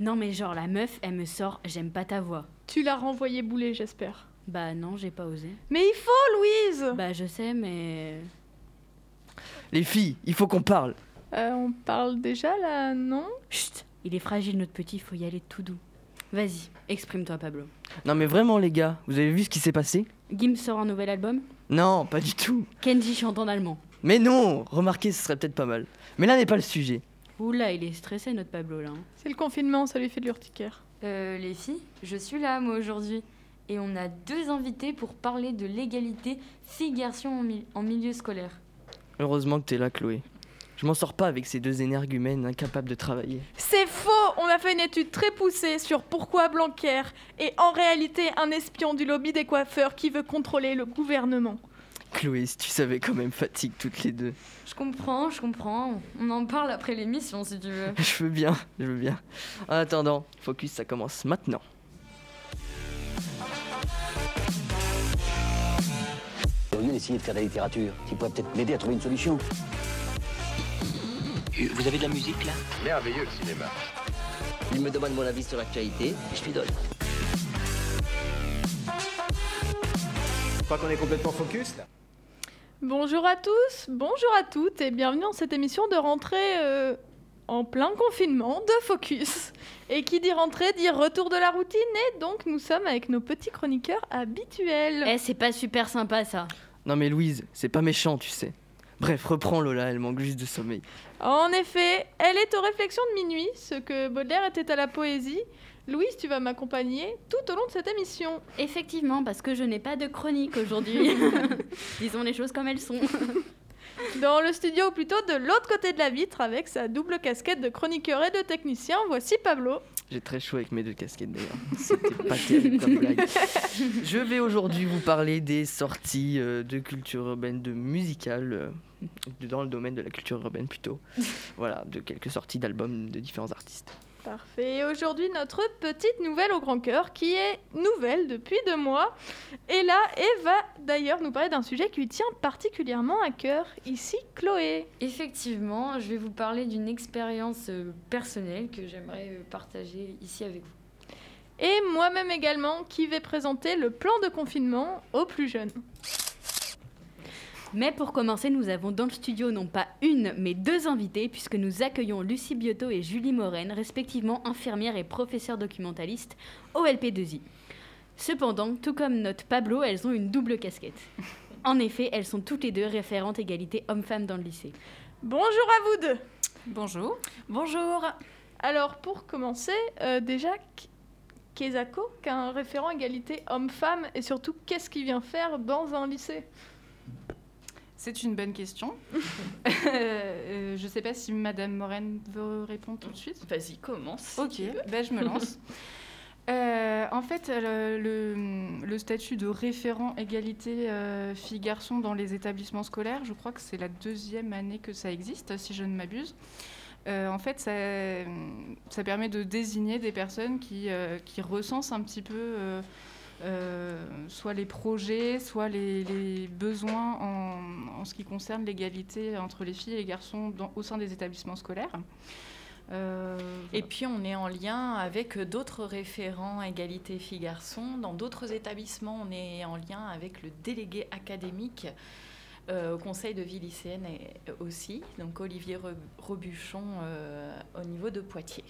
Non mais genre la meuf, elle me sort j'aime pas ta voix. Tu l'as renvoyé bouler, j'espère. Bah non, j'ai pas osé. Mais il faut, Louise Bah je sais mais Les filles, il faut qu'on parle. Euh, On parle déjà là, non? Chut, il est fragile notre petit, faut y aller tout doux. Vas-y, exprime-toi Pablo. Non mais vraiment les gars, vous avez vu ce qui s'est passé? Gim sort un nouvel album? Non, pas du tout. Kenji chante en allemand. Mais non, remarquez, ce serait peut-être pas mal. Mais là n'est pas le sujet. Oula, il est stressé notre Pablo là. hein. C'est le confinement, ça lui fait de l'urticaire. Euh, les filles, je suis là moi aujourd'hui. Et on a deux invités pour parler de l'égalité filles-garçons en, mi- en milieu scolaire. Heureusement que t'es là, Chloé. Je m'en sors pas avec ces deux énergumènes incapables de travailler. C'est faux On a fait une étude très poussée sur pourquoi Blanquer est en réalité un espion du lobby des coiffeurs qui veut contrôler le gouvernement. Chloé, si tu savais quand même fatigue toutes les deux. Je comprends, je comprends. On en parle après l'émission si tu veux. Je veux bien, je veux bien. En attendant, Focus, ça commence maintenant. Au lieu d'essayer de faire de la littérature, tu pourrais peut-être m'aider à trouver une solution. Vous avez de la musique là? Merveilleux le cinéma. Il me demande mon avis sur l'actualité et je lui donne. Crois qu'on est complètement focus là. Bonjour à tous, bonjour à toutes et bienvenue dans cette émission de rentrée euh, en plein confinement de Focus. Et qui dit rentrée dit retour de la routine et donc nous sommes avec nos petits chroniqueurs habituels. Eh, c'est pas super sympa ça. Non mais Louise, c'est pas méchant, tu sais. Bref, reprends Lola, elle manque juste de sommeil. En effet, elle est aux réflexions de minuit, ce que Baudelaire était à la poésie. Louise, tu vas m'accompagner tout au long de cette émission. Effectivement, parce que je n'ai pas de chronique aujourd'hui. Disons les choses comme elles sont. Dans le studio, ou plutôt de l'autre côté de la vitre, avec sa double casquette de chroniqueur et de technicien, voici Pablo. J'ai très chaud avec mes deux casquettes d'ailleurs. C'était pas terrible comme blague. Je vais aujourd'hui vous parler des sorties euh, de culture urbaine, de musicales, euh, dans le domaine de la culture urbaine plutôt. Voilà, de quelques sorties d'albums de différents artistes. Parfait. Et aujourd'hui, notre petite nouvelle au grand cœur, qui est nouvelle depuis deux mois, est là et va d'ailleurs nous parler d'un sujet qui lui tient particulièrement à cœur. Ici, Chloé. Effectivement, je vais vous parler d'une expérience euh, personnelle que j'aimerais euh, partager ici avec vous. Et moi-même également, qui vais présenter le plan de confinement aux plus jeunes. Mais pour commencer, nous avons dans le studio non pas une, mais deux invités, puisque nous accueillons Lucie Biotto et Julie Moren, respectivement infirmières et professeurs documentalistes au LP2I. Cependant, tout comme notre Pablo, elles ont une double casquette. En effet, elles sont toutes les deux référentes égalité homme-femme dans le lycée. Bonjour à vous deux. Bonjour. Bonjour Alors, pour commencer, euh, déjà, Kezako, qu'un référent égalité homme-femme, et surtout, qu'est-ce qu'il vient faire dans un lycée? C'est une bonne question. Euh, je ne sais pas si Madame Moren veut répondre tout de suite. Vas-y, commence. Ok, ben je me lance. Euh, en fait, le, le- le statut de référent égalité euh, filles-garçons dans les établissements scolaires, je crois que c'est la deuxième année que ça existe, si je ne m'abuse. Euh, en fait, ça, ça permet de désigner des personnes qui, euh, qui recensent un petit peu euh, euh, soit les projets, soit les, besoins en, ce qui concerne l'égalité entre les filles et les garçons au sein des établissements scolaires. Euh, Et puis on est en lien avec d'autres référents égalité filles-garçons. Dans d'autres établissements, on est en lien avec le délégué académique euh, au conseil de vie lycéenne aussi, donc Olivier Re- Robuchon euh, au niveau de Poitiers.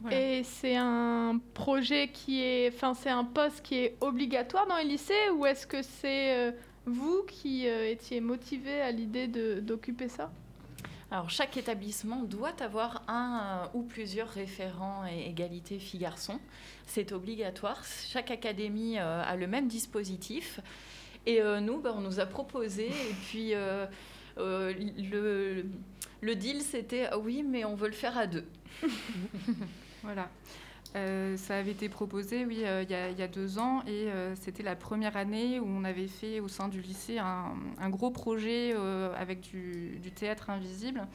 Voilà. Et c'est un projet qui est, enfin c'est un poste qui est obligatoire dans les lycées ou est-ce que c'est euh, vous qui euh, étiez motivé à l'idée de- d'occuper ça? Alors, chaque établissement doit avoir un euh, ou plusieurs référents et égalité filles-garçons. C'est obligatoire. Chaque académie euh, a le même dispositif. Et euh, nous, ben, on nous a proposé. Et puis, euh, euh, le, le deal, c'était ah oui, mais on veut le faire à deux. Voilà. Euh, ça avait été proposé, oui, euh, il y, a- deux ans, et euh, c'était la première année où on avait fait au sein du lycée un, gros projet avec du, théâtre invisible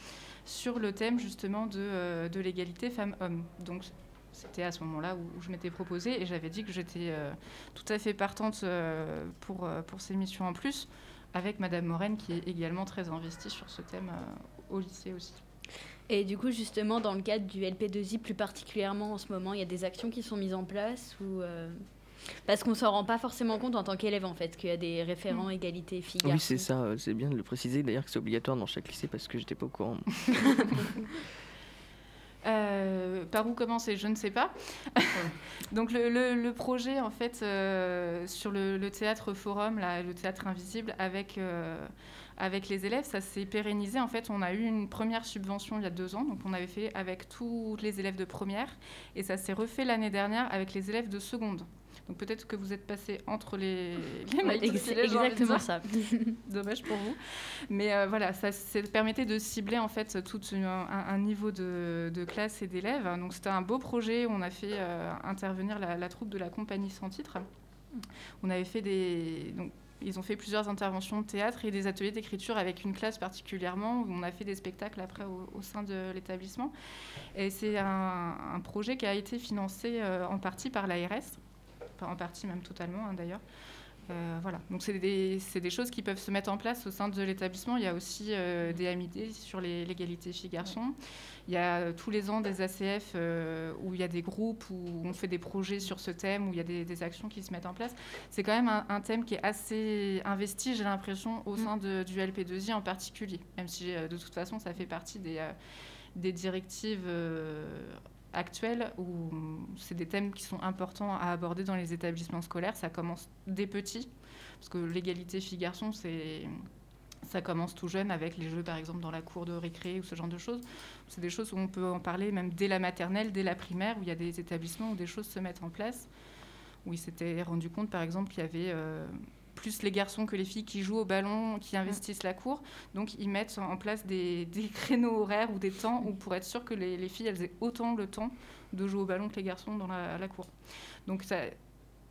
sur le thème justement de, l'égalité femmes-hommes. Donc c'était à ce moment-là où, je m'étais proposée et j'avais dit que j'étais tout à fait partante pour, pour ces missions en plus, avec Madame Moren qui est également très investie sur ce thème au lycée aussi. Et du coup, justement, dans le cadre du LP2I plus particulièrement en ce moment, il y a des actions qui sont mises en place ou euh, Parce qu'on s'en rend pas forcément compte en tant qu'élève, en fait, qu'il y a des référents égalité filles Oui, c'est ça, euh, c'est bien de le préciser d'ailleurs que c'est obligatoire dans chaque lycée parce que j'étais pas au courant. Par où commencer Je ne sais pas. Donc le, le- le projet, en fait, euh, sur le, le théâtre forum, là, le théâtre invisible, avec, euh, avec les élèves, ça s'est pérennisé. En fait, on a eu une première subvention il y a deux ans, donc on avait fait avec tous les élèves de première, et ça s'est refait l'année dernière avec les élèves de seconde. Donc peut-être que vous êtes passé entre les, les mailles filet, de exactement ça. Dommage pour vous. Mais euh, voilà, ça, ça permettait de cibler en fait tout une- un, un niveau de, de classe et d'élèves. Donc c'était un beau projet. On a fait euh, intervenir la, la troupe de la compagnie sans titre. On avait fait des. Donc, ils ont fait plusieurs interventions de théâtre et des ateliers d'écriture avec une classe particulièrement où on a fait des spectacles après au, au sein de l'établissement. Et c'est un, un projet qui a été financé euh, en partie par l'ARS, en partie même totalement hein, d'ailleurs. Euh, voilà, donc c'est des, choses qui peuvent se mettre en place au sein de l'établissement. Il y a aussi euh, des AMID sur l'égalité filles-garçons. Il y a euh, tous les ans des ACF euh, où il y a des groupes, où on fait des projets sur ce thème, où il y a des, des actions qui se mettent en place. C'est quand même un, un thème qui est assez investi, j'ai l'impression, au sein de- du LP2I en particulier, même si de toute façon ça fait partie des, des directives actuelles où c'est des thèmes qui sont importants à aborder dans les établissements scolaires. Ça commence dès petit, parce que l'égalité filles-garçons, c'est ça commence tout jeune avec les jeux, par exemple, dans la cour de récré ou ce genre de choses. C'est des choses où on peut en parler même dès la maternelle, dès la primaire, où il y a des établissements où des choses se mettent en place. Où ils s'étaient rendu compte, par exemple, qu'il y avait euh, plus les garçons que les filles qui jouent au ballon, qui investissent la cour. Donc, ils mettent en place des, des créneaux horaires ou des temps où, pour être sûr que les, les filles elles aient autant le temps de jouer au ballon que les garçons dans la, la cour. Donc, ça,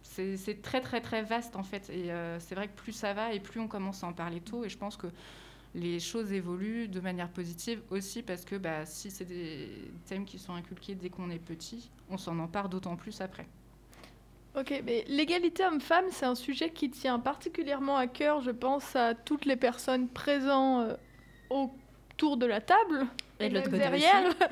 c'est c'est très, très, très vaste, en fait. Et euh, c'est vrai que plus ça va et plus on commence à en parler tôt. Et je pense que les choses évoluent de manière positive aussi parce que bah, si c'est des thèmes qui sont inculqués dès qu'on est petit, on s'en empare d'autant plus après. Ok, mais l'égalité homme-femme, c'est un sujet qui tient particulièrement à cœur, je pense, à toutes les personnes présentes euh, autour de la table. Et de l'autre côté derrière.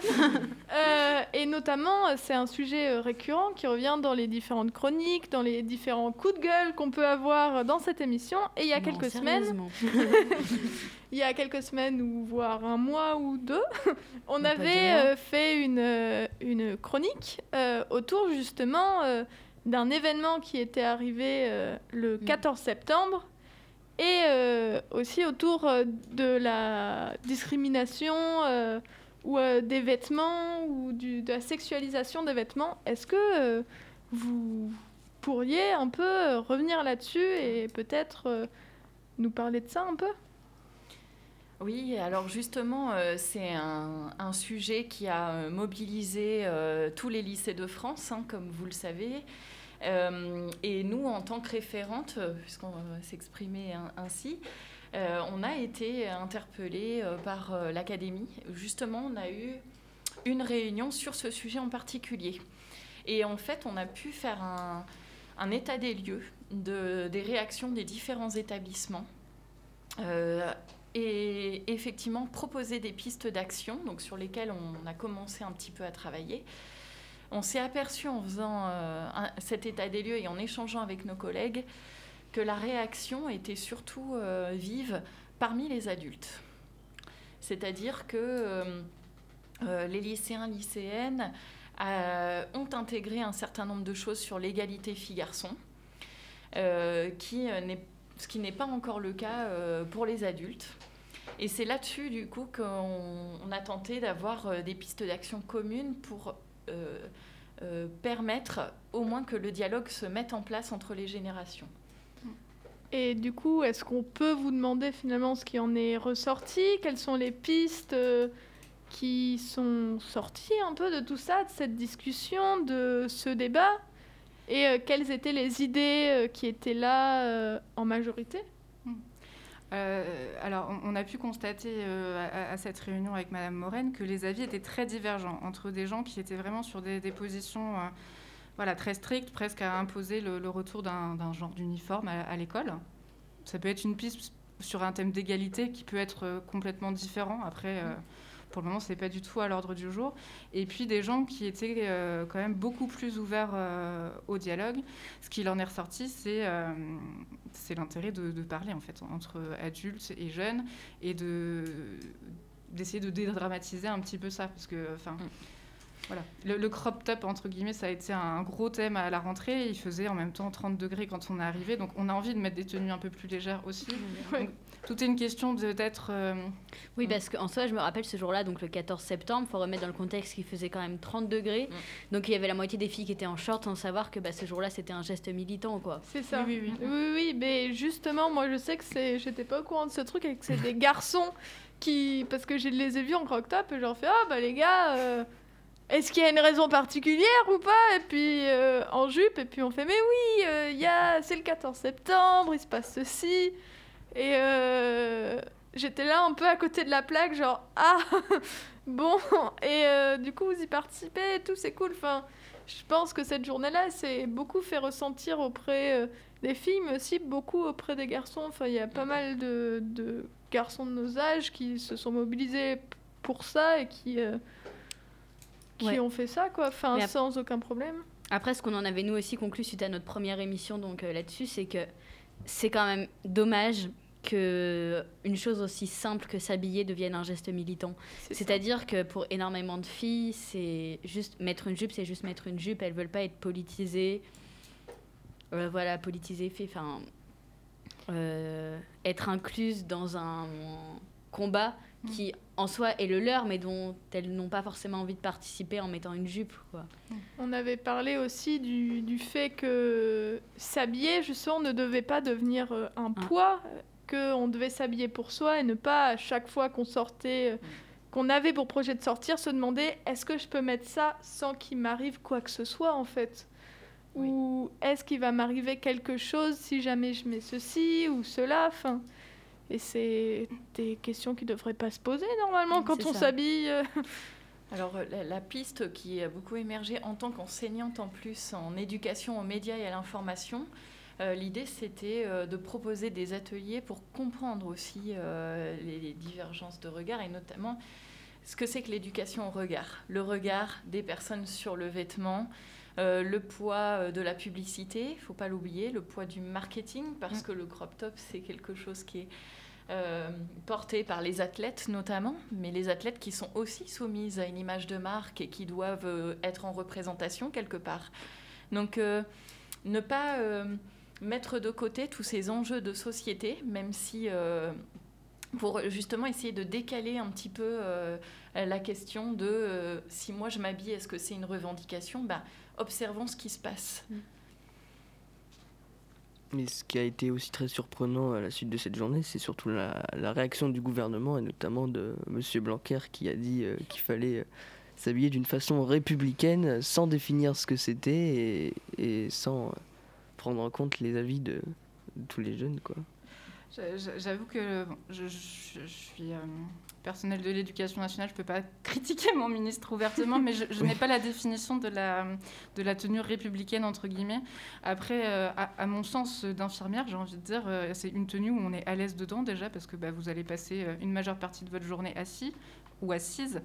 Euh, et notamment, c'est un sujet euh, récurrent qui revient dans les différentes chroniques, dans les différents coups de gueule qu'on peut avoir dans cette émission. Et il y a Non, quelques semaines, il y a quelques semaines ou voire un mois ou deux, on avait euh, fait une, une chronique euh, autour justement d'un événement qui était arrivé euh, le Mm. 14 septembre et euh, aussi autour euh, de la discrimination euh, ou des vêtements ou du- de la sexualisation des vêtements. Est-ce que vous pourriez un peu revenir là-dessus et peut-être nous parler de ça un peu? Oui, alors justement, euh, c'est un, un sujet qui a mobilisé euh, tous les lycées de France, hein, comme vous le savez. Euh, et nous, en tant que référente, euh, puisqu'on va s'exprimer un- ainsi, euh, on a été interpellés euh, par l'académie. Justement, on a eu une réunion sur ce sujet en particulier. Et en fait, on a pu faire un, état des lieux de, des réactions des différents établissements. Et effectivement proposer des pistes d'action donc sur lesquelles on a commencé un petit peu à travailler. On s'est aperçu en faisant euh, cet état des lieux et en échangeant avec nos collègues que la réaction était surtout euh, vive parmi les adultes. C'est-à-dire que euh, les lycéens, lycéennes ont intégré un certain nombre de choses sur l'égalité filles-garçons, qui ce qui n'est pas encore le cas pour les adultes. Et c'est là-dessus, du coup, qu'on on a tenté d'avoir des pistes d'action communes pour permettre au moins que le dialogue se mette en place entre les générations. Et du coup, est-ce qu'on peut vous demander finalement ce qui en est ressorti? Quelles sont les pistes euh, qui sont sorties un peu de tout ça, de cette discussion, de ce débat? Et euh, quelles étaient les idées euh, qui étaient là euh, en majorité? Euh, alors, on, a pu constater euh, à, cette réunion avec Madame Moren que les avis étaient très divergents entre des gens qui étaient vraiment sur des, positions euh, voilà, très strictes, presque à imposer le, retour d'un genre d'uniforme à, l'école. Ça peut être une piste sur un thème d'égalité qui peut être complètement différent. Après, euh, pour le moment, c'est pas du tout à l'ordre du jour. Et puis des gens qui étaient euh, quand même beaucoup plus ouverts euh, au dialogue. Ce qu'il en est ressorti, c'est euh, l'intérêt de, parler en fait entre adultes et jeunes et de d'essayer de dédramatiser un petit peu ça parce que enfin voilà. Le, le crop top, entre guillemets, ça a été un gros thème à la rentrée. Il faisait en même temps 30 degrés quand on est arrivé. Donc on a envie de mettre des tenues un peu plus légères aussi. Donc, tout est une question de- d'être. euh, Oui, parce qu'en soi, je me rappelle ce jour-là, donc le 14 septembre, faut remettre dans le contexte qu'il faisait quand même 30 degrés. Donc il y avait la moitié des filles qui étaient en short sans savoir que bah, ce jour-là, c'était un geste militant, quoi. C'est ça. Oui, oui, oui. Oui, oui, mais justement, moi je sais que c'est. J'étais pas au courant de ce truc et que c'est des garçons qui. Parce que je les ai vus en croque-top et j'en fais Ah bah les gars, euh, est-ce qu'il y a une raison particulière ou pas? Et puis euh, en jupe, et puis on fait Mais oui, euh, c'est le 14 septembre, il se passe ceci. Et euh, j'étais là un peu à côté de la plaque, genre Ah bon, et euh, du coup vous y participez tout, c'est cool. Enfin, je pense que cette journée-là, c'est beaucoup fait ressentir auprès des filles, mais aussi beaucoup auprès des garçons. Enfin, il y a pas mal de, de garçons de nos âges qui se sont mobilisés pour ça et qui, qui Ouais. ont fait ça, quoi. Enfin, sans aucun problème. Après, ce qu'on en avait nous aussi conclu suite à notre première émission donc euh, là-dessus, c'est que c'est quand même dommage que une chose aussi simple que s'habiller devienne un geste militant. C'est-à-dire que pour énormément de filles, c'est juste mettre une jupe, c'est juste mettre une jupe. Elles veulent pas être politisées. Euh, voilà, politisées, fait, enfin, euh, être incluses dans un combat qui en soi est le leur, mais dont elles n'ont pas forcément envie de participer en mettant une jupe. Quoi. On avait parlé aussi du, du fait que s'habiller, justement, ne devait pas devenir euh, un poids, qu'on devait s'habiller pour soi et ne pas, à chaque fois qu'on sortait, euh, qu'on avait pour projet de sortir, se demander est-ce que je peux mettre ça sans qu'il m'arrive quoi que ce soit, en fait? Ou est-ce qu'il va m'arriver quelque chose si jamais je mets ceci ou cela? Enfin, Et c'est des questions qui ne devraient pas se poser, normalement, quand on s'habille. euh. Alors euh, la, la piste qui a beaucoup émergé en tant qu'enseignante en plus en éducation aux médias et à l'information, euh, l'idée c'était euh, de proposer des ateliers pour comprendre aussi euh, les, les divergences de regard et notamment ce que c'est que l'éducation au regard. Le regard des personnes sur le vêtement, le poids de la publicité, il faut pas l'oublier, le poids du marketing, parce Mm. que le crop top c'est quelque chose qui est euh, porté par les athlètes notamment, mais les athlètes qui sont aussi soumises à une image de marque et qui doivent euh, être en représentation quelque part. Donc euh, ne pas euh, mettre de côté tous ces enjeux de société, même si pour justement essayer de décaler un petit peu la question de si moi je m'habille, est-ce que c'est une revendication? Ben, Observons ce qui se passe. Mais ce qui a été aussi très surprenant à la suite de cette journée, c'est surtout la, réaction du gouvernement et notamment de M. Blanquer qui a dit euh, qu'il fallait euh, s'habiller d'une façon républicaine sans définir ce que c'était et, et sans euh, prendre en compte les avis de, de tous les jeunes. Quoi. J'a- j'a- J'avoue que je, suis euh, personnelle de l'éducation nationale, je ne peux pas critiquer mon ministre ouvertement, mais je, n'ai pas la définition de la, de la tenue républicaine, entre guillemets. Après, euh, à, mon sens d'infirmière, j'ai envie de dire, euh, c'est une tenue où on est à l'aise dedans déjà, parce que bah, vous allez passer euh, une majeure partie de votre journée assis ou assise.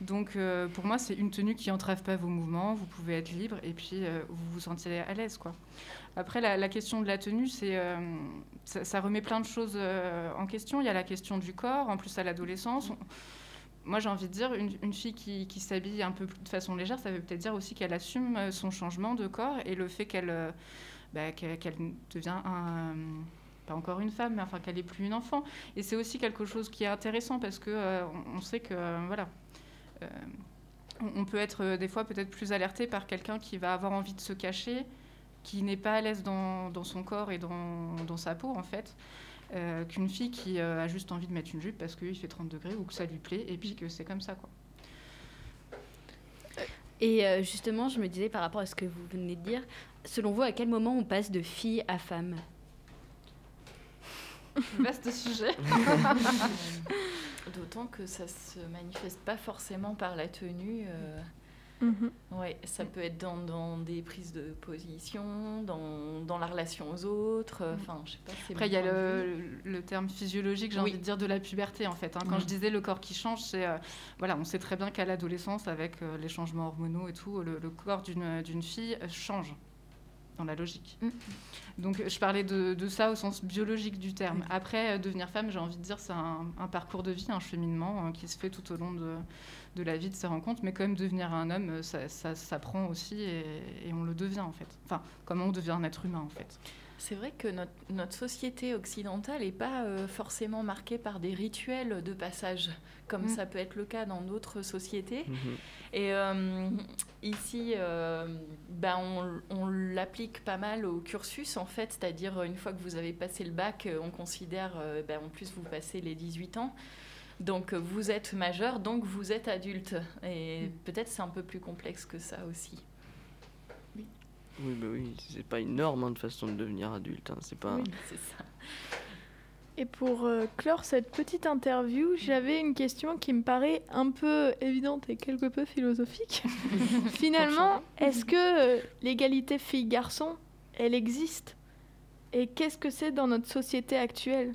Donc euh, pour moi, c'est une tenue qui entrave pas vos mouvements, vous pouvez être libre et puis euh, vous vous sentirez à l'aise. quoi. Après, la, la question de la tenue, c'est, euh, ça, ça remet plein de choses en question. Il y a la question du corps, en plus à l'adolescence. On- Moi, j'ai envie de dire, une, une fille qui, qui s'habille un peu plus- de façon légère, ça veut peut-être dire aussi qu'elle assume son changement de corps et le fait qu'elle bah, qu'elle qu'elle devient un, pas encore une femme, mais enfin qu'elle n'est plus une enfant. Et c'est aussi quelque chose qui est intéressant parce que euh, on, sait que euh, voilà, euh, on, peut être des fois peut-être plus alerté par quelqu'un qui va avoir envie de se cacher, qui n'est pas à l'aise dans, son corps et dans, sa peau en fait. qu'une fille qui a juste envie de mettre une jupe parce qu'il fait 30 degrés ou que ça lui plaît et puis que c'est comme ça quoi. Et justement, je me disais par rapport à ce que vous venez de dire, selon vous, à quel moment on passe de fille à femme? Vaste sujet. D'autant que ça se manifeste pas forcément par la tenue. euh, Mhm. Ouais, ça peut être dans, dans des prises de position, dans, dans la relation aux autres. euh, Enfin, je sais pas. c'est Après, il y a le, le terme physiologique, j'ai Oui. envie de dire, de la puberté, en fait. hein. Quand Mm. je disais le corps qui change, c'est... euh, voilà, on sait très bien qu'à l'adolescence, avec euh, les changements hormonaux et tout, le, le corps d'une d'une fille change, dans la logique. Mm. Donc, je parlais de, de ça au sens biologique du terme. Après, euh, devenir femme, j'ai envie de dire, c'est un, un parcours de vie, un cheminement euh, qui se fait tout au long de, de la vie, de ses rencontres. Mais quand même, devenir un homme, euh, ça, ça s'apprend aussi et, et on le devient, en fait. Enfin, comment on devient un être humain, en fait. C'est vrai que notre, notre société occidentale n'est pas euh, forcément marquée par des rituels de passage, comme Mm. ça peut être le cas dans d'autres sociétés. Mhm. Et euh, ici, euh, ben, on, on l'applique pas mal au cursus, en fait, c'est-à-dire une fois que vous avez passé le bac, on considère, euh, ben, en plus, vous passez les 18 ans. Donc, vous êtes majeur, donc vous êtes adulte. Et Mm. peut-être c'est un peu plus complexe que ça aussi. Oui, bah oui, c'est pas une norme hein, de façon de devenir adulte. hein, C'est pas. Oui, c'est ça. Et pour euh, clore cette petite interview, j'avais une question qui me paraît un peu évidente et quelque peu philosophique. Finalement, est-ce que euh, l'égalité filles-garçons, elle existe? Et qu'est-ce que c'est dans notre société actuelle?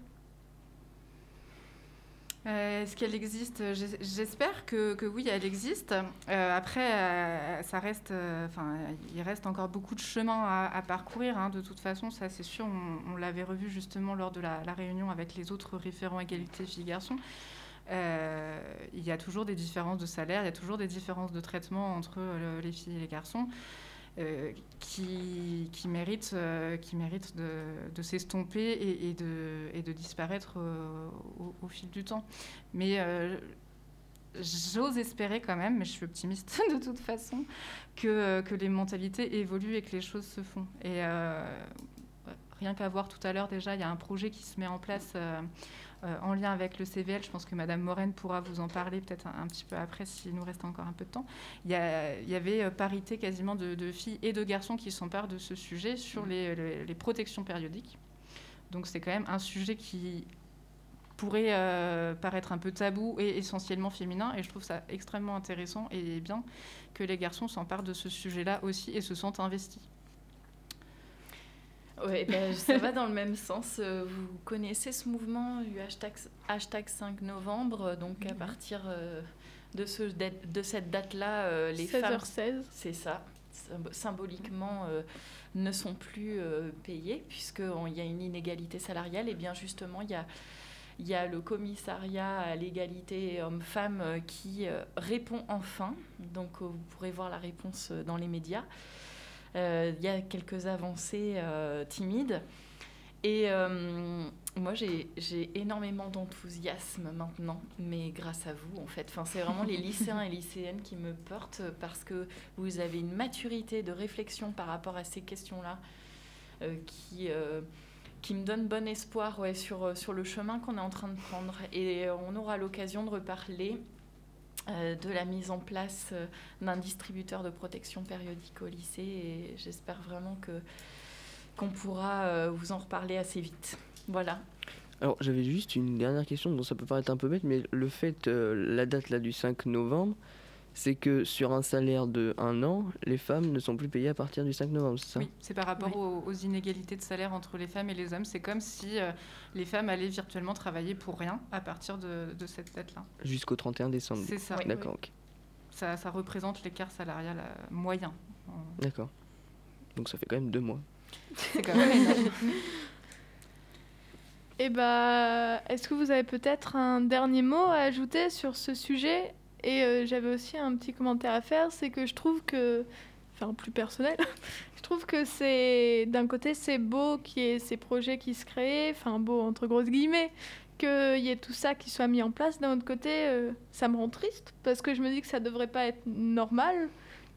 Euh, Est-ce qu'elle existe? J'es- J'espère que, que oui, elle existe. Euh, après, euh, ça reste, enfin, il reste encore beaucoup de chemin à, parcourir. hein, de toute façon, ça c'est sûr. On, l'avait revu justement lors de la, la réunion avec les autres référents égalité filles-garçons. Il y a toujours des différences de salaire, il y a toujours des différences de traitement entre les filles et les garçons. Euh, qui, qui méritent, euh, qui méritent de, s'estomper et, de, disparaître euh, au, fil du temps. Mais j'ose espérer quand même, mais je suis optimiste de toute façon, que, les mentalités évoluent et que les choses se font. Et rien qu'à voir tout à l'heure, déjà, il y a un projet qui se met en place. En lien avec le CVL, je pense que Madame Moren pourra vous en parler peut-être un, un petit peu après s'il nous reste encore un peu de temps. Il y, a- il y avait euh, parité quasiment de, de filles et de garçons qui s'emparent de ce sujet sur les, les- les protections périodiques. Donc c'est quand même un sujet qui pourrait euh, paraître un peu tabou et essentiellement féminin. Et je trouve ça extrêmement intéressant et bien que les garçons s'emparent de ce sujet-là aussi et se sentent investis. Oui, ça va dans le même sens. Euh, Vous connaissez ce mouvement du hashtag, hashtag 5 novembre. Donc, à partir euh, de, ce, date- de cette date-là, euh, les femmes. 16h16. C'est ça. symb- Symboliquement, euh, ne sont plus euh, payées, puisqu'il y a une inégalité salariale. Et bien, justement, il y a. Il y a le commissariat à l'égalité homme-femme euh, qui répond enfin. Donc, vous pourrez voir la réponse dans les médias. Euh, Il y a quelques avancées euh, timides. Et euh, moi, j'ai énormément d'enthousiasme maintenant, mais grâce à vous, en fait. C'est vraiment les lycéens et lycéennes qui me portent parce que vous avez une maturité de réflexion par rapport à ces questions-là qui, qui me donne bon espoir sur, sur le chemin qu'on est en train de prendre. Et on aura l'occasion de reparler de la mise en place euh, d'un distributeur de protection périodique au lycée et j'espère vraiment que qu'on pourra euh, vous en reparler assez vite. Voilà. Alors j'avais juste une dernière question, dont ça peut paraître un peu bête, mais le fait, euh, la date là du 5 novembre, c'est que sur un salaire de un an, les femmes ne sont plus payées à partir du 5 novembre, c'est ça Oui, c'est par rapport Oui. aux, aux inégalités de salaire entre les femmes et les hommes. C'est comme si euh, les femmes allaient virtuellement travailler pour rien à partir de, de cette date-là. Jusqu'au 31 décembre. C'est ça. D'accord, ok. ça. Ça représente l'écart salarial euh, moyen. En- D'accord. Donc ça fait quand même deux mois. C'est quand même énorme. Et bah, est-ce que vous avez peut-être un dernier mot à ajouter sur ce sujet? Et euh, j'avais aussi un petit commentaire à faire, c'est que je trouve que, enfin plus personnel, je trouve que c'est d'un côté c'est beau qu'il y ait ces projets qui se créent, enfin beau entre grosses guillemets, qu'il y ait tout ça qui soit mis en place. D'un autre côté, euh, ça me rend triste parce que je me dis que ça devrait pas être normal.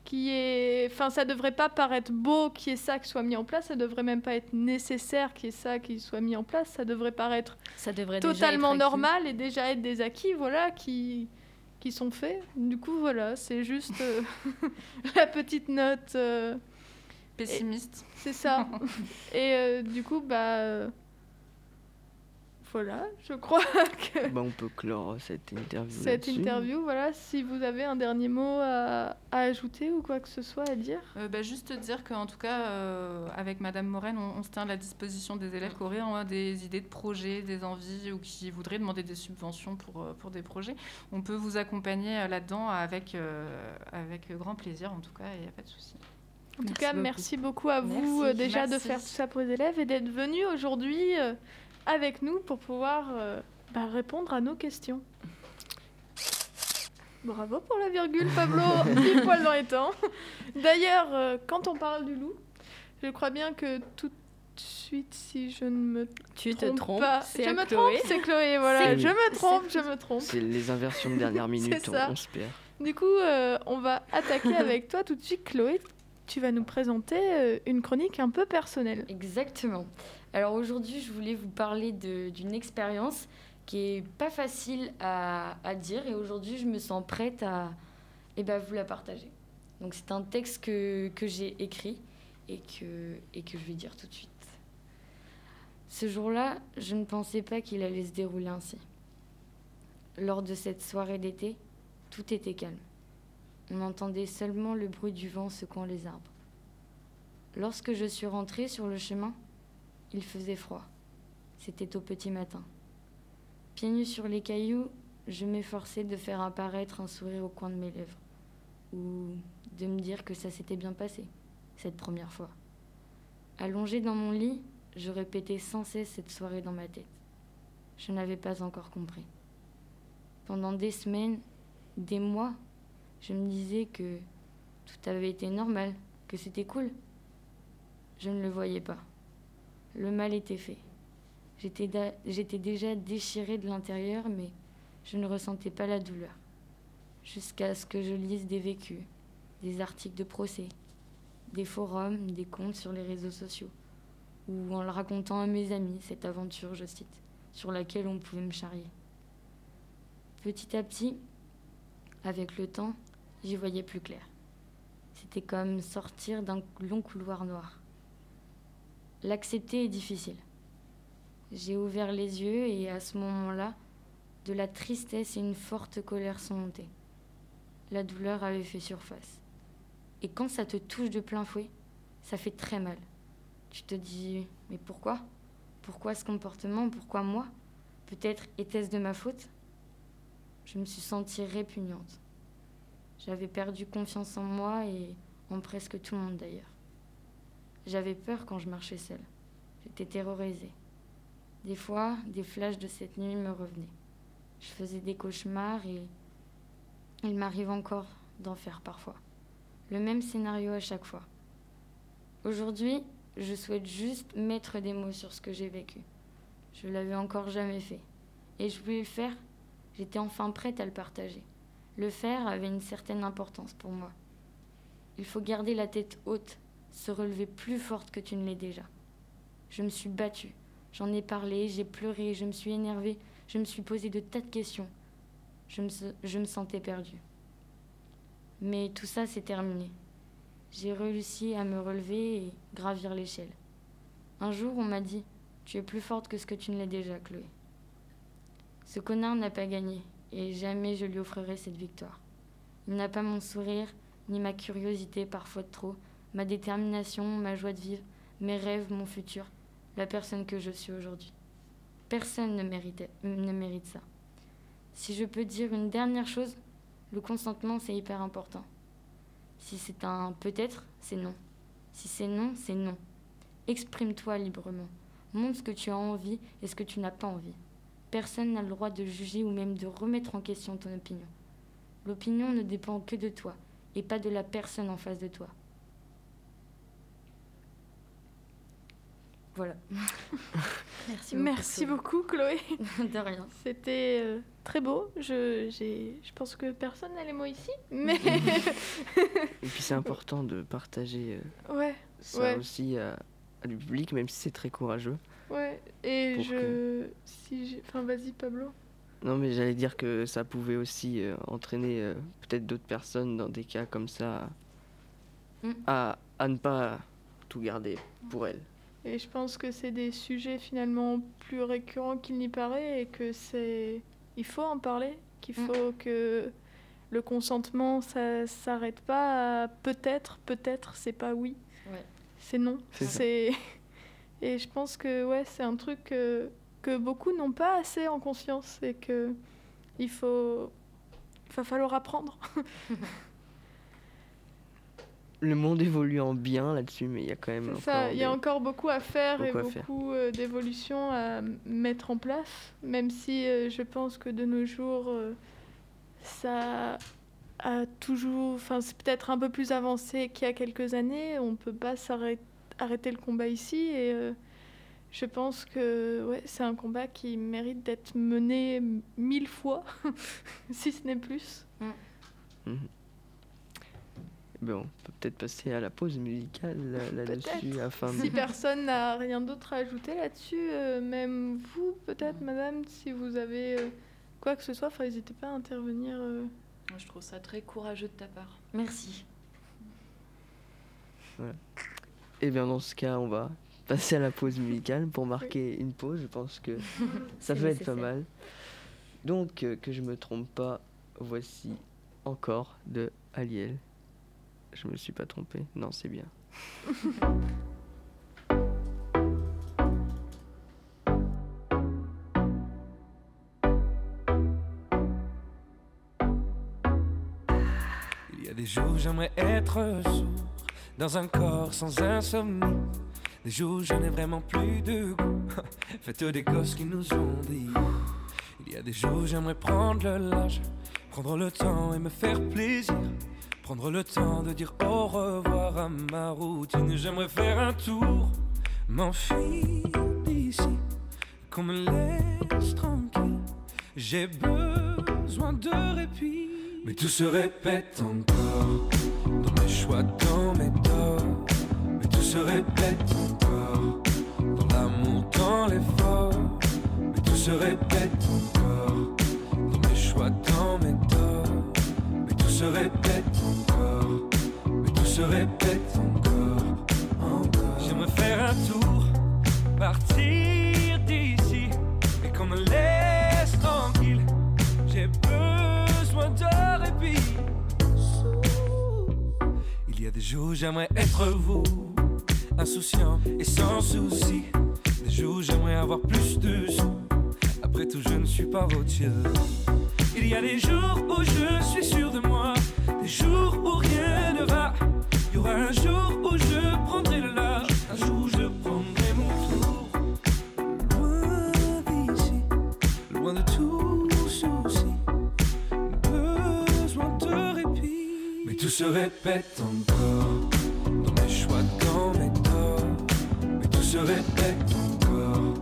Qui est... Enfin, ça devrait pas paraître beau qu'il y ait ça qui soit mis en place, ça devrait même pas être nécessaire qu'il y ait ça qui soit mis en place, ça devrait paraître Ça devrait totalement normal et déjà être des acquis, voilà, qui, qui sont faits. Du coup, voilà, c'est juste euh, la petite note, euh, Pessimiste. c'est ça. et euh, du coup, bah... voilà, je crois que Bah, on peut clore cette interview. cette interview, voilà, si vous avez un dernier mot à, à ajouter ou quoi que ce soit à dire. Euh, bah, juste dire qu'en tout cas, euh, avec Madame Moren, on, on se tient à la disposition des élèves qui auraient hein, des idées de projets, des envies ou qui voudraient demander des subventions pour, euh, pour des projets. On peut vous accompagner euh, là-dedans avec, euh, avec grand plaisir, en tout cas, il n'y a pas de souci. En tout Merci cas, beaucoup. merci beaucoup à vous Merci, euh, déjà de faire tout ça pour les élèves et d'être venus aujourd'hui euh, avec nous pour pouvoir euh, bah, répondre à nos questions. Bravo pour la virgule, Pablo, pile poil dans les temps. D'ailleurs, euh, quand on parle du loup, je crois bien que tout de suite, si je ne me Tu te trompe trompes, pas, c'est je me Chloé. trompe, c'est Chloé, voilà, je me trompe, je me trompe. C'est les inversions de dernière minute, on, ça. on se perd. Du coup, euh, on va attaquer avec toi tout de suite, Chloé. Tu vas nous présenter euh, une chronique un peu personnelle. Exactement. Alors aujourd'hui, je voulais vous parler d'une expérience qui est pas facile à, à dire et aujourd'hui, je me sens prête à eh ben, vous la partager. Donc c'est un texte que, que j'ai écrit et que, et que je vais dire tout de suite. Ce jour-là, je ne pensais pas qu'il allait se dérouler ainsi. Lors de cette soirée d'été, tout était calme. On entendait seulement le bruit du vent secouant les arbres. Lorsque je suis rentrée sur le chemin, il faisait froid. C'était au petit matin. Pieds nus sur les cailloux, je m'efforçais de faire apparaître un sourire au coin de mes lèvres, ou de me dire que ça s'était bien passé, cette première fois. Allongée dans mon lit, je répétais sans cesse cette soirée dans ma tête. Je n'avais pas encore compris. Pendant des semaines, des mois, je me disais que tout avait été normal, que c'était cool. Je ne le voyais pas. Le mal était fait. J'étais déjà déchirée de l'intérieur, mais je ne ressentais pas la douleur. Jusqu'à ce que je lise des vécus, des articles de procès, des forums, des comptes sur les réseaux sociaux, ou en le racontant à mes amis, cette aventure, je cite, sur laquelle on pouvait me charrier. Petit à petit, avec le temps, j'y voyais plus clair. C'était comme sortir d'un long couloir noir. L'accepter est difficile. J'ai ouvert les yeux et à ce moment-là, de la tristesse et une forte colère sont montées. La douleur avait fait surface. Et quand ça te touche de plein fouet, ça fait très mal. Tu te dis, mais pourquoi? Pourquoi ce comportement? Pourquoi moi? Peut-être était-ce de ma faute? Je me suis sentie répugnante. J'avais perdu confiance en moi et en presque tout le monde d'ailleurs. J'avais peur quand je marchais seule. J'étais terrorisée. Des fois, des flashs de cette nuit me revenaient. Je faisais des cauchemars et il m'arrive encore d'en faire parfois. Le même scénario à chaque fois. Aujourd'hui, je souhaite juste mettre des mots sur ce que j'ai vécu. Je l'avais encore jamais fait. Et je voulais le faire. J'étais enfin prête à le partager. Le faire avait une certaine importance pour moi. Il faut garder la tête haute, se relever plus forte que tu ne l'es déjà. Je me suis battue, j'en ai parlé, j'ai pleuré, je me suis énervée, je me suis posé de tas de questions. Je me, je me sentais perdue. Mais tout ça, c'est terminé. J'ai réussi à me relever et gravir l'échelle. Un jour, on m'a dit Tu es plus forte que ce que tu ne l'es déjà, Chloé. Ce connard n'a pas gagné, et jamais je lui offrirai cette victoire. Il n'a pas mon sourire, ni ma curiosité parfois de trop, ma détermination, ma joie de vivre, mes rêves, mon futur, la personne que je suis aujourd'hui. Personne ne ne mérite ça. Si je peux dire une dernière chose, le consentement c'est hyper important. Si c'est un peut-être, c'est non. Si c'est non, c'est non. Exprime-toi librement. Montre ce que tu as envie et ce que tu n'as pas envie. Personne n'a le droit de juger ou même de remettre en question ton opinion. L'opinion ne dépend que de toi et pas de la personne en face de toi. Voilà. Merci beaucoup. Merci Chloé. beaucoup, Chloé. De rien. C'était euh, très beau. Je, j'ai- je pense que personne n'a les mots ici, mais Et puis c'est important de partager euh, ouais, ça Ouais. aussi à, à du public, même si c'est très courageux. ouais. Et je, si, j'ai- enfin, vas-y, Pablo. Non, mais j'allais dire que ça pouvait aussi euh, entraîner euh, peut-être d'autres personnes dans des cas comme ça Mm. à, à ne pas tout garder pour elles. Et je pense que c'est des sujets finalement plus récurrents qu'il n'y paraît et que c'est. Il faut en parler, qu'il Mm. faut que le consentement, ça s'arrête pas à peut-être, peut-être, c'est pas oui. Ouais. C'est non. C'est. Et je pense que ouais, c'est un truc que, que beaucoup n'ont pas assez en conscience et que il faut. va falloir apprendre. Le monde évolue en bien là-dessus, mais il y a quand même. Ça, encore il y a encore beaucoup à faire et beaucoup à faire. beaucoup euh, d'évolutions à mettre en place, même si euh, je pense que de nos jours, euh, ça a toujours. Enfin, c'est peut-être un peu plus avancé qu'il y a quelques années. On ne peut pas s'arrêter arrêter le combat ici et euh, je pense que ouais, c'est un combat qui mérite d'être mené mille fois, si ce n'est plus. Mhm. Ben, on peut peut-être passer à la pause musicale là- là-dessus Peut-être. afin de... Si personne n'a rien d'autre à ajouter là-dessus, euh, même vous, peut-être, madame, si vous avez euh, quoi que ce soit, n'hésitez pas à intervenir. euh. Je trouve ça très courageux de ta part. Merci. Et bien dans ce cas, on va passer à la pause musicale pour marquer une pause. Je pense que ça peut être pas mal. Donc, euh, que je me trompe pas, voici encore de Aliel. Je me suis pas trompé. Non, c'est bien. Il y a des jours où j'aimerais être sourd dans un corps sans insomnie. Des jours où je n'ai vraiment plus de goût. Faites des gosses qui nous ont dit. Il y a des jours où j'aimerais prendre le large, prendre le temps et me faire plaisir. Prendre le temps de dire au revoir à ma routine. J'aimerais faire un tour, m'enfuir d'ici, qu'on me laisse tranquille. J'ai besoin de répit. Mais tout se répète encore dans mes choix, dans mes torts. Mais tout se répète encore dans l'amour, dans l'effort. Mais tout se répète encore dans mes choix, dans mes torts. Mais tout se répète se répète encore, encore. J'aimerais faire un tour, partir d'ici et qu'on me laisse tranquille. J'ai besoin de répit. Il y a des jours j'aimerais être vous, insouciant et sans souci. Des jours j'aimerais avoir plus de sous. Après tout, je ne suis pas votre Il y a des jours où je suis sûr de moi, des jours où rien ne va. Un jour où je prendrai le large, un jour où je prendrai mon tour. Loin d'ici, loin de tout souci, besoin de répit. Mais tout se répète encore, dans mes choix, dans mes torts. Mais tout se répète encore,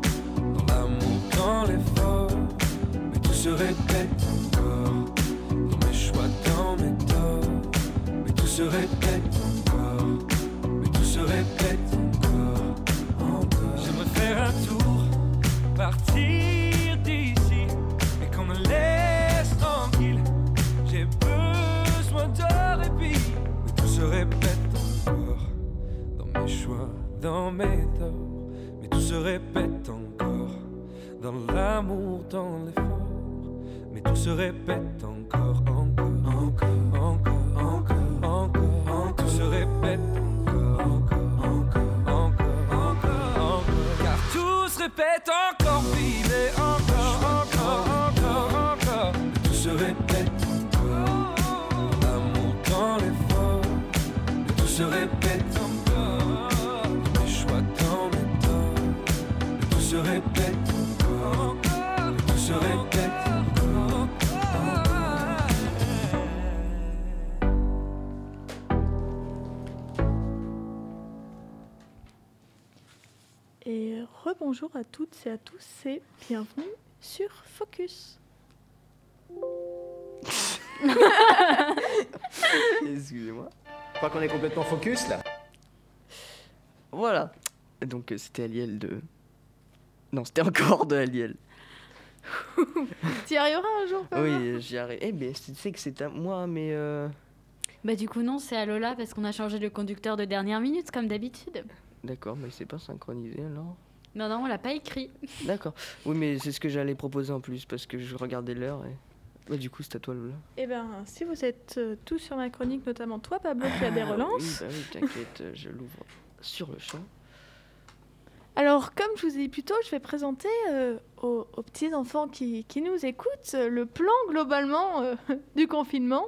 dans l'amour, dans l'effort. Mais tout se répète encore, dans mes choix, dans mes torts. Mais tout se répète encore, mais tout à toutes et à tous et bienvenue sur Focus. Excusez-moi. Je crois qu'on est complètement focus là. Voilà. Donc euh, c'était Aliel de... Non, c'était encore de Aliel. Tu y arriveras un jour, Oui, j'y arrive. Eh bien, tu sais que c'est à moi, mais... euh, Bah du coup non, c'est à Lola parce qu'on a changé le conducteur de dernière minute comme d'habitude. D'accord, mais c'est pas synchronisé alors Non, non, on l'a pas écrit. D'accord. Oui, mais c'est ce que j'allais proposer en plus parce que je regardais l'heure et. Bah, du coup, c'est à toi, Lola. Eh bien, si vous êtes euh, tous sur ma chronique, notamment toi, Pablo, qui a des Ah, relances. Oui, bah oui, t'inquiète, euh, je l'ouvre sur le champ. Alors, comme je vous ai dit plus tôt, je vais présenter euh, aux, aux petits enfants qui, qui nous écoutent euh, le plan globalement euh, du confinement.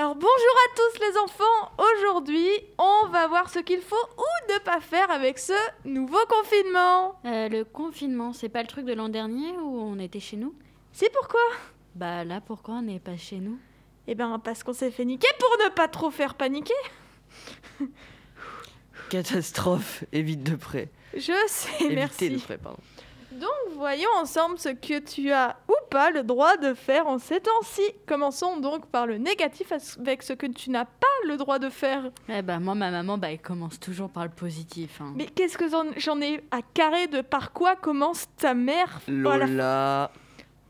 Alors, bonjour à tous les enfants. Aujourd'hui, on va voir ce qu'il faut ou ne pas faire avec ce nouveau confinement. Euh, le confinement, c'est pas le truc de l'an dernier où on était chez nous? C'est pourquoi? Bah là, pourquoi on n'est pas chez nous? Eh bien, parce qu'on s'est fait niquer pour ne pas trop faire paniquer. Catastrophe, évite de près. Je sais, Éviter merci. de près, pardon. Donc voyons ensemble ce que tu as ou pas le droit de faire en ces temps-ci. Commençons donc par le négatif avec ce que tu n'as pas le droit de faire. Eh bah moi, ma maman, bah elle commence toujours par le positif. hein. Mais qu'est-ce que j'en- ai à carré de par quoi commence ta mère? Voilà. Lola.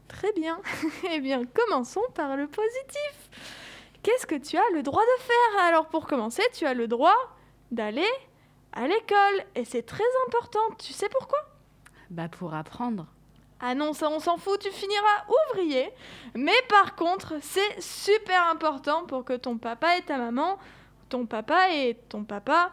Très bien. eh bien, commençons par le positif. Qu'est-ce que tu as le droit de faire? Alors pour commencer, tu as le droit d'aller à l'école. Et c'est très important. Tu sais pourquoi? Bah pour apprendre. Ah non, ça on s'en fout, tu finiras ouvrier. Mais par contre, c'est super important pour que ton papa et ta maman, ton papa et ton papa,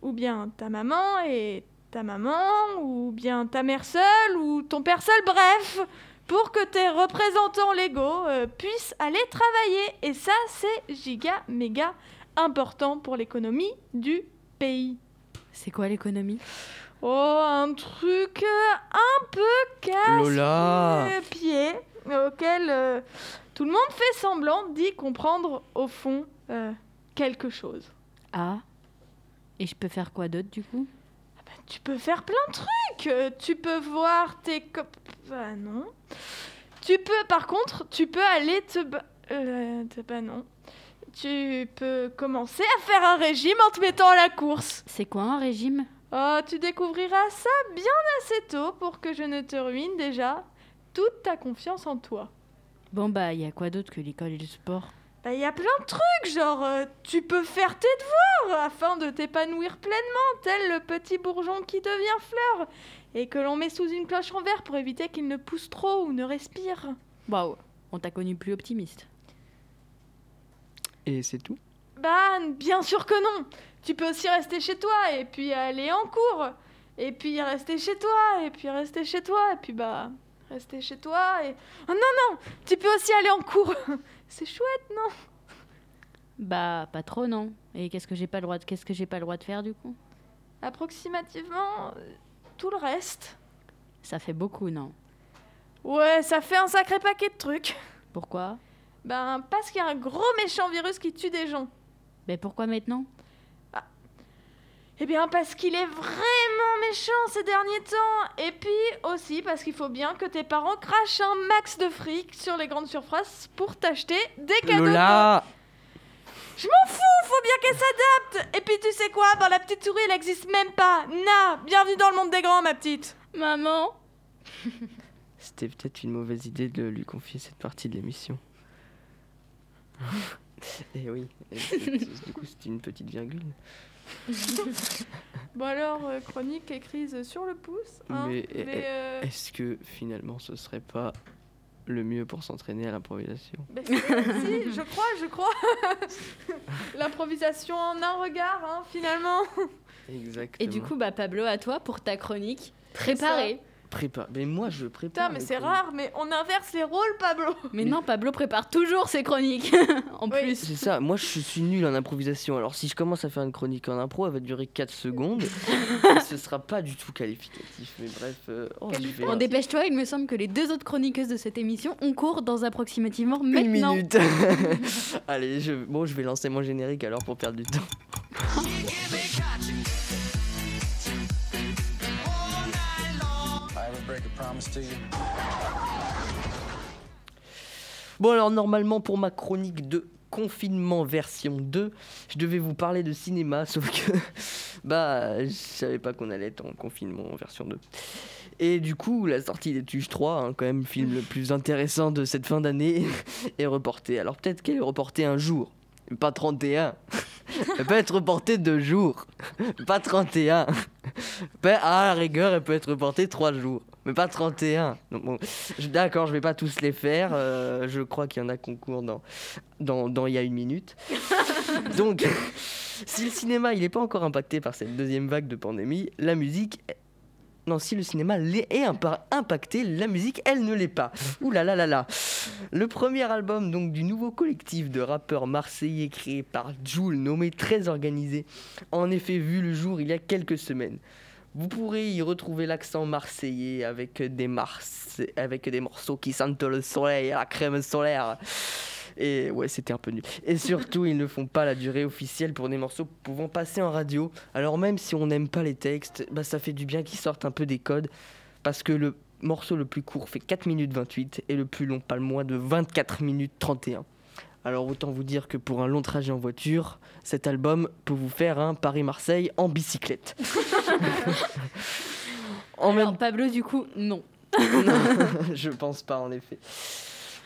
ou bien ta maman et ta maman, ou bien ta mère seule, ou ton père seul, bref, pour que tes représentants légaux euh, puissent aller travailler. Et ça, c'est giga, méga important pour l'économie du pays. C'est quoi l'économie? Oh, un truc euh, un peu casse Lola. les pieds auquel euh, tout le monde fait semblant d'y comprendre au fond euh, quelque chose. Ah Et je peux faire quoi d'autre du coup? Tu peux faire plein de trucs. euh, Tu peux voir tes cop... Bah non. Tu peux, par contre, tu peux aller te... ba- euh, te- bah non. Tu peux commencer à faire un régime en te mettant à la course. C'est quoi un régime? Oh, tu découvriras ça bien assez tôt pour que je ne te ruine déjà toute ta confiance en toi. Bon bah, il y a quoi d'autre que l'école et le sport? Bah, il y a plein de trucs, genre euh, tu peux faire tes devoirs afin de t'épanouir pleinement, tel le petit bourgeon qui devient fleur et que l'on met sous une cloche en verre pour éviter qu'il ne pousse trop ou ne respire. Waouh, on t'a connu plus optimiste. Et c'est tout? Bah, bien sûr que non. Tu peux aussi rester chez toi et puis aller en cours. Et puis rester chez toi et puis rester chez toi et puis bah rester chez toi et oh non non, tu peux aussi aller en cours. C'est chouette, non? Bah, pas trop non. Et qu'est-ce que j'ai pas le droit de qu'est-ce que j'ai pas le droit de faire du coup? Approximativement euh, tout le reste. Ça fait beaucoup, non? Ouais, ça fait un sacré paquet de trucs. Pourquoi? Ben parce qu'il y a un gros méchant virus qui tue des gens. Mais pourquoi maintenant? Eh bien parce qu'il est vraiment méchant ces derniers temps. Et puis aussi parce qu'il faut bien que tes parents crachent un max de fric sur les grandes surfaces pour t'acheter des cadeaux. Lola Je m'en fous, faut bien qu'elle s'adapte. Et puis tu sais quoi, ben, la petite souris elle existe même pas. Na, bienvenue dans le monde des grands ma petite. Maman C'était peut-être une mauvaise idée de lui confier cette partie de l'émission. Et oui, et c'est- c'est- du coup c'est une petite virgule. Bon alors, euh, chronique et crise sur le pouce. hein. Mais Mais, euh, est-ce que finalement ce serait pas le mieux pour s'entraîner à l'improvisation? Ben, si, si, je crois, je crois. L'improvisation en un regard, hein, finalement. Exactement. Et du coup, bah Pablo, à toi pour ta chronique préparée. Prépare. Mais moi je prépare. Putain, mais c'est rare, mais on inverse les rôles, Pablo. Mais non, Pablo prépare toujours ses chroniques. en Oui. plus. C'est ça, moi je suis nul en improvisation. Alors si je commence à faire une chronique en impro, elle va durer 4 secondes. et ce sera pas du tout qualificatif. Mais bref, euh, oh. Bon, dépêche-toi, il me semble que les deux autres chroniqueuses de cette émission ont cours dans approximativement Une maintenant. minute. Allez, je... bon, je vais lancer mon générique alors pour perdre du temps. Bon alors normalement pour ma chronique de confinement version 2, je devais vous parler de cinéma, sauf que bah je savais pas qu'on allait être en confinement version 2. Et du coup la sortie des Tuches 3, hein, quand même le film le plus intéressant de cette fin d'année, est reportée. Alors peut-être qu'elle est reportée un jour, pas 31. elle peut être reportée deux jours, pas 31. Ben, à la rigueur, elle peut être reportée trois jours, mais pas 31. Donc, bon, je- d'accord, je vais pas tous les faire. euh, je crois qu'il y en a concours dans, dans, dans il y a une minute. Donc, si le cinéma il n'est pas encore impacté par cette deuxième vague de pandémie, la musique. Non, si le cinéma est impa- impacté, la musique, elle ne l'est pas. Ouh là là là là. Le premier album donc du nouveau collectif de rappeurs marseillais créé par Joule, nommé Très Organisé, en effet vu le jour il y a quelques semaines. Vous pourrez y retrouver l'accent marseillais avec des, morceaux qui sentent le soleil, la crème solaire. Et ouais, c'était un peu nul. Et surtout, ils ne font pas la durée officielle pour des morceaux pouvant passer en radio. Alors même si on n'aime pas les textes, bah, ça fait du bien qu'ils sortent un peu des codes. Parce que le morceau le plus court fait 4 minutes 28 et le plus long pas le moins de 24 minutes 31. Alors autant vous dire que pour un long trajet en voiture, cet album peut vous faire un Paris-Marseille en bicyclette. en Alors, Pablo, du coup, non. non, je pense pas en effet.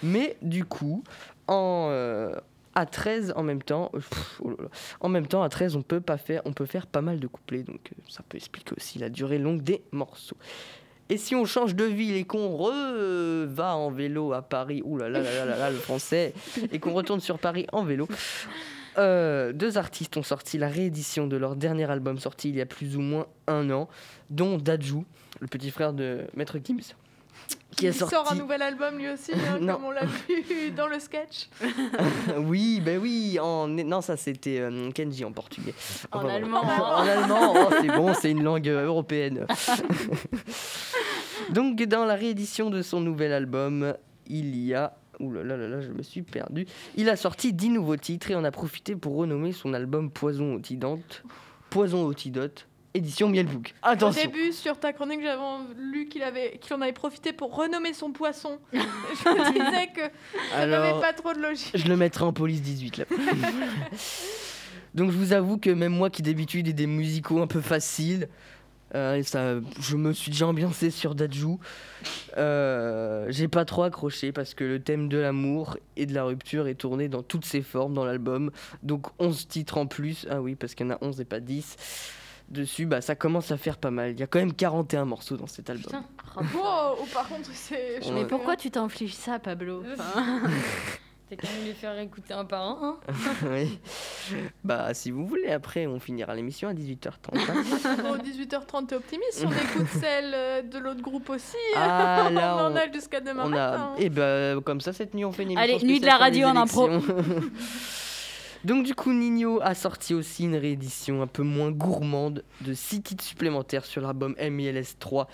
Mais du coup, en euh, à 13 en même temps, pff, oh là là. en même temps à 13 on peut pas faire, on peut faire pas mal de couplets, donc euh, ça peut expliquer aussi la durée longue des morceaux. Et si on change de ville et qu'on va en vélo à Paris, ouh le français, et qu'on retourne sur Paris en vélo, euh, deux artistes ont sorti la réédition de leur dernier album sorti il y a plus ou moins un an, dont Dadju, le petit frère de Maître Gims, qui a Il sorti. sort un nouvel album lui aussi, hein, comme on l'a vu dans le sketch. oui, ben oui, en... non, ça c'était euh, Kenji en portugais. En Enfin, allemand. En allemand, oh, c'est bon, c'est une langue euh, européenne. Donc, dans la réédition de son nouvel album, il y a. Ouh là là là là, je me suis perdu. Il a sorti 10 nouveaux titres et en a profité pour renommer son album Poison au Tidante. Poison au Tidote, édition Mielbook. Au Attention début, sur ta chronique, j'avais lu qu'il avait, qu'il en avait profité pour renommer son poisson. Je me disais que ça n'avait pas trop de logique. Je le mettrai en police 18 là. Donc je vous avoue que même moi qui d'habitude ai des musicaux un peu faciles, euh, ça, je me suis déjà ambiancé sur Dadju. Euh, J'ai pas trop accroché parce que le thème de l'amour et de la rupture est tourné dans toutes ses formes dans l'album. Donc 11 titres en plus. Ah oui, parce qu'il y en a 11 et pas 10. Dessus, bah, ça commence à faire pas mal. Il y a quand même 41 morceaux dans cet album. Wow, oh, par contre, c'est. Mais pourquoi tu t'infliges ça, Pablo Enfin, T'as qu'à nous les faire écouter un par un. Hein oui. Bah si vous voulez, après on finira l'émission à 18h30. hein. Bon, 18h30, t'es optimiste si on écoute celle euh, de l'autre groupe aussi. Ah, là, on en a jusqu'à demain On matin. a... Et ben comme ça, cette nuit, on fait une émission Allez, nuit de la radio en impro. Donc du coup, Nino a sorti aussi une réédition un peu moins gourmande de 6 titres supplémentaires sur l'album MILS 3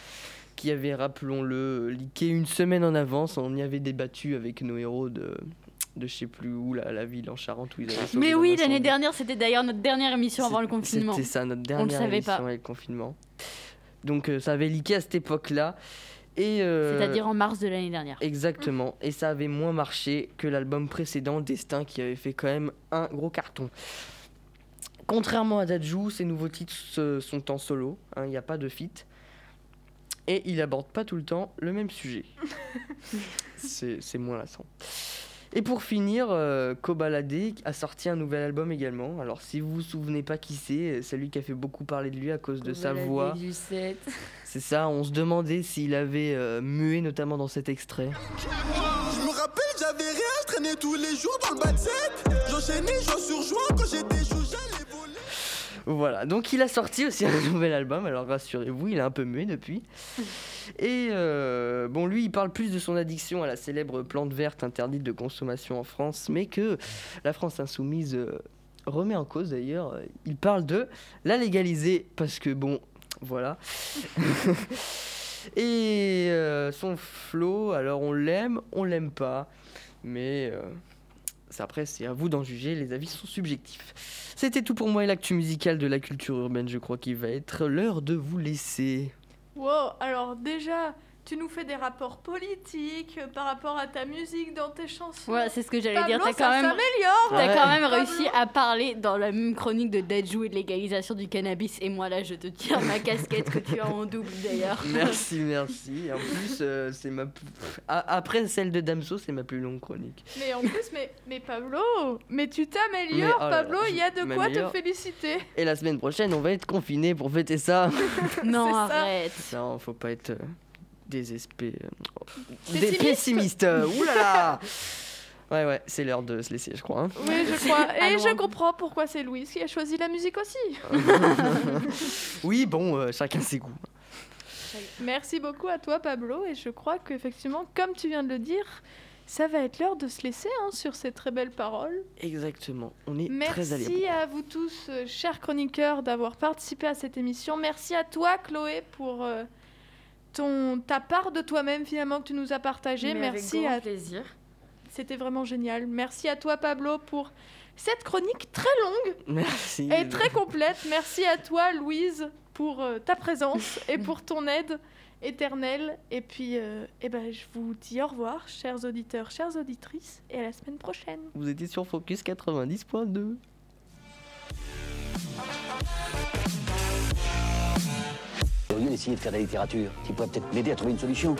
qui avait, rappelons-le, leaké une semaine en avance. On y avait débattu avec nos héros de, de je sais plus où, la, la ville en Charente où ils avaient Mais oui, l'année dernière, c'était d'ailleurs notre dernière émission avant le confinement. C'était ça, notre On le dernière savait émission pas. avec le confinement. Donc euh, ça avait leaké à cette époque-là. Et, euh, C'est-à-dire en mars de l'année dernière. Exactement. Et ça avait moins marché que l'album précédent, Destin, qui avait fait quand même un gros carton. Contrairement à Dadju, ses nouveaux titres sont en solo. hein, Il n'y a pas de feat. Et il aborde pas tout le temps le même sujet. C'est c'est moins lassant. Et pour finir, euh, Kobalade a sorti un nouvel album également. Alors si vous vous souvenez pas qui c'est, c'est lui qui a fait beaucoup parler de lui à cause de sa voix. C'est ça, on se demandait s'il avait euh, mué notamment dans cet extrait. Je me rappelle, j'avais rien, je traînais tous les jours dans le bas de set. J'enchaînais jour sur jour quand j'étais. Voilà, donc il a sorti aussi un nouvel album, alors rassurez-vous, il est un peu muet depuis. Et euh, bon, lui, il parle plus de son addiction à la célèbre plante verte interdite de consommation en France, mais que la France insoumise euh, remet en cause d'ailleurs. Il parle de la légaliser, parce que bon, voilà. Et euh, son flow, alors on l'aime, on l'aime pas, mais après c'est à vous d'en juger, les avis sont subjectifs. C'était tout pour moi et l'actu musicale de la culture urbaine, je crois qu'il va être l'heure de vous laisser. Wow, alors déjà, tu nous fais des rapports politiques par rapport à ta musique dans tes chansons. Ouais, c'est ce que j'allais dire. T'as quand même, t'as Ouais. quand même Pablo. réussi à parler dans la même chronique de Dajou et de légalisation du cannabis. Et moi, là, je te tire ma casquette que tu as en double d'ailleurs. Merci, merci. En plus, euh, c'est ma. plus- A- Après celle de Damso, c'est ma plus longue chronique. Mais en plus, mais, mais Pablo, mais tu t'améliores, oh Pablo, il y a de quoi te féliciter. Et la semaine prochaine, on va être confinés pour fêter ça. Non, C'est ça. arrête. Non, faut pas être euh, désespéré. Pessimiste. Des pessimistes. Ouh là là Ouais, ouais, c'est l'heure de se laisser, je crois. hein. Oui, je crois. Et je comprends pourquoi c'est Louise qui a choisi la musique aussi. oui, bon, euh, chacun ses goûts. Merci beaucoup à toi, Pablo. Et je crois qu'effectivement, comme tu viens de le dire, ça va être l'heure de se laisser hein, sur ces très belles paroles. Exactement, on est très à Merci à vous tous, euh, chers chroniqueurs, d'avoir participé à cette émission. Merci à toi, Chloé, pour euh, ton, ta part de toi-même finalement que tu nous as partagé. Mais avec Merci grand à plaisir. C'était vraiment génial. Merci à toi, Pablo, pour cette chronique très longue Merci. et très complète. Merci à toi, Louise, pour euh, ta présence et pour ton aide éternelle. Et puis, euh, eh ben, je vous dis au revoir, chers auditeurs, chères auditrices, et à la semaine prochaine. Vous étiez sur Focus 90.2. D'essayer de faire de la littérature, tu pourrais peut-être m'aider à trouver une solution.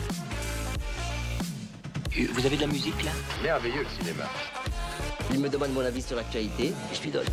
Vous avez de la musique là? Merveilleux le cinéma. Il me demande mon avis sur l'actualité et je lui donne.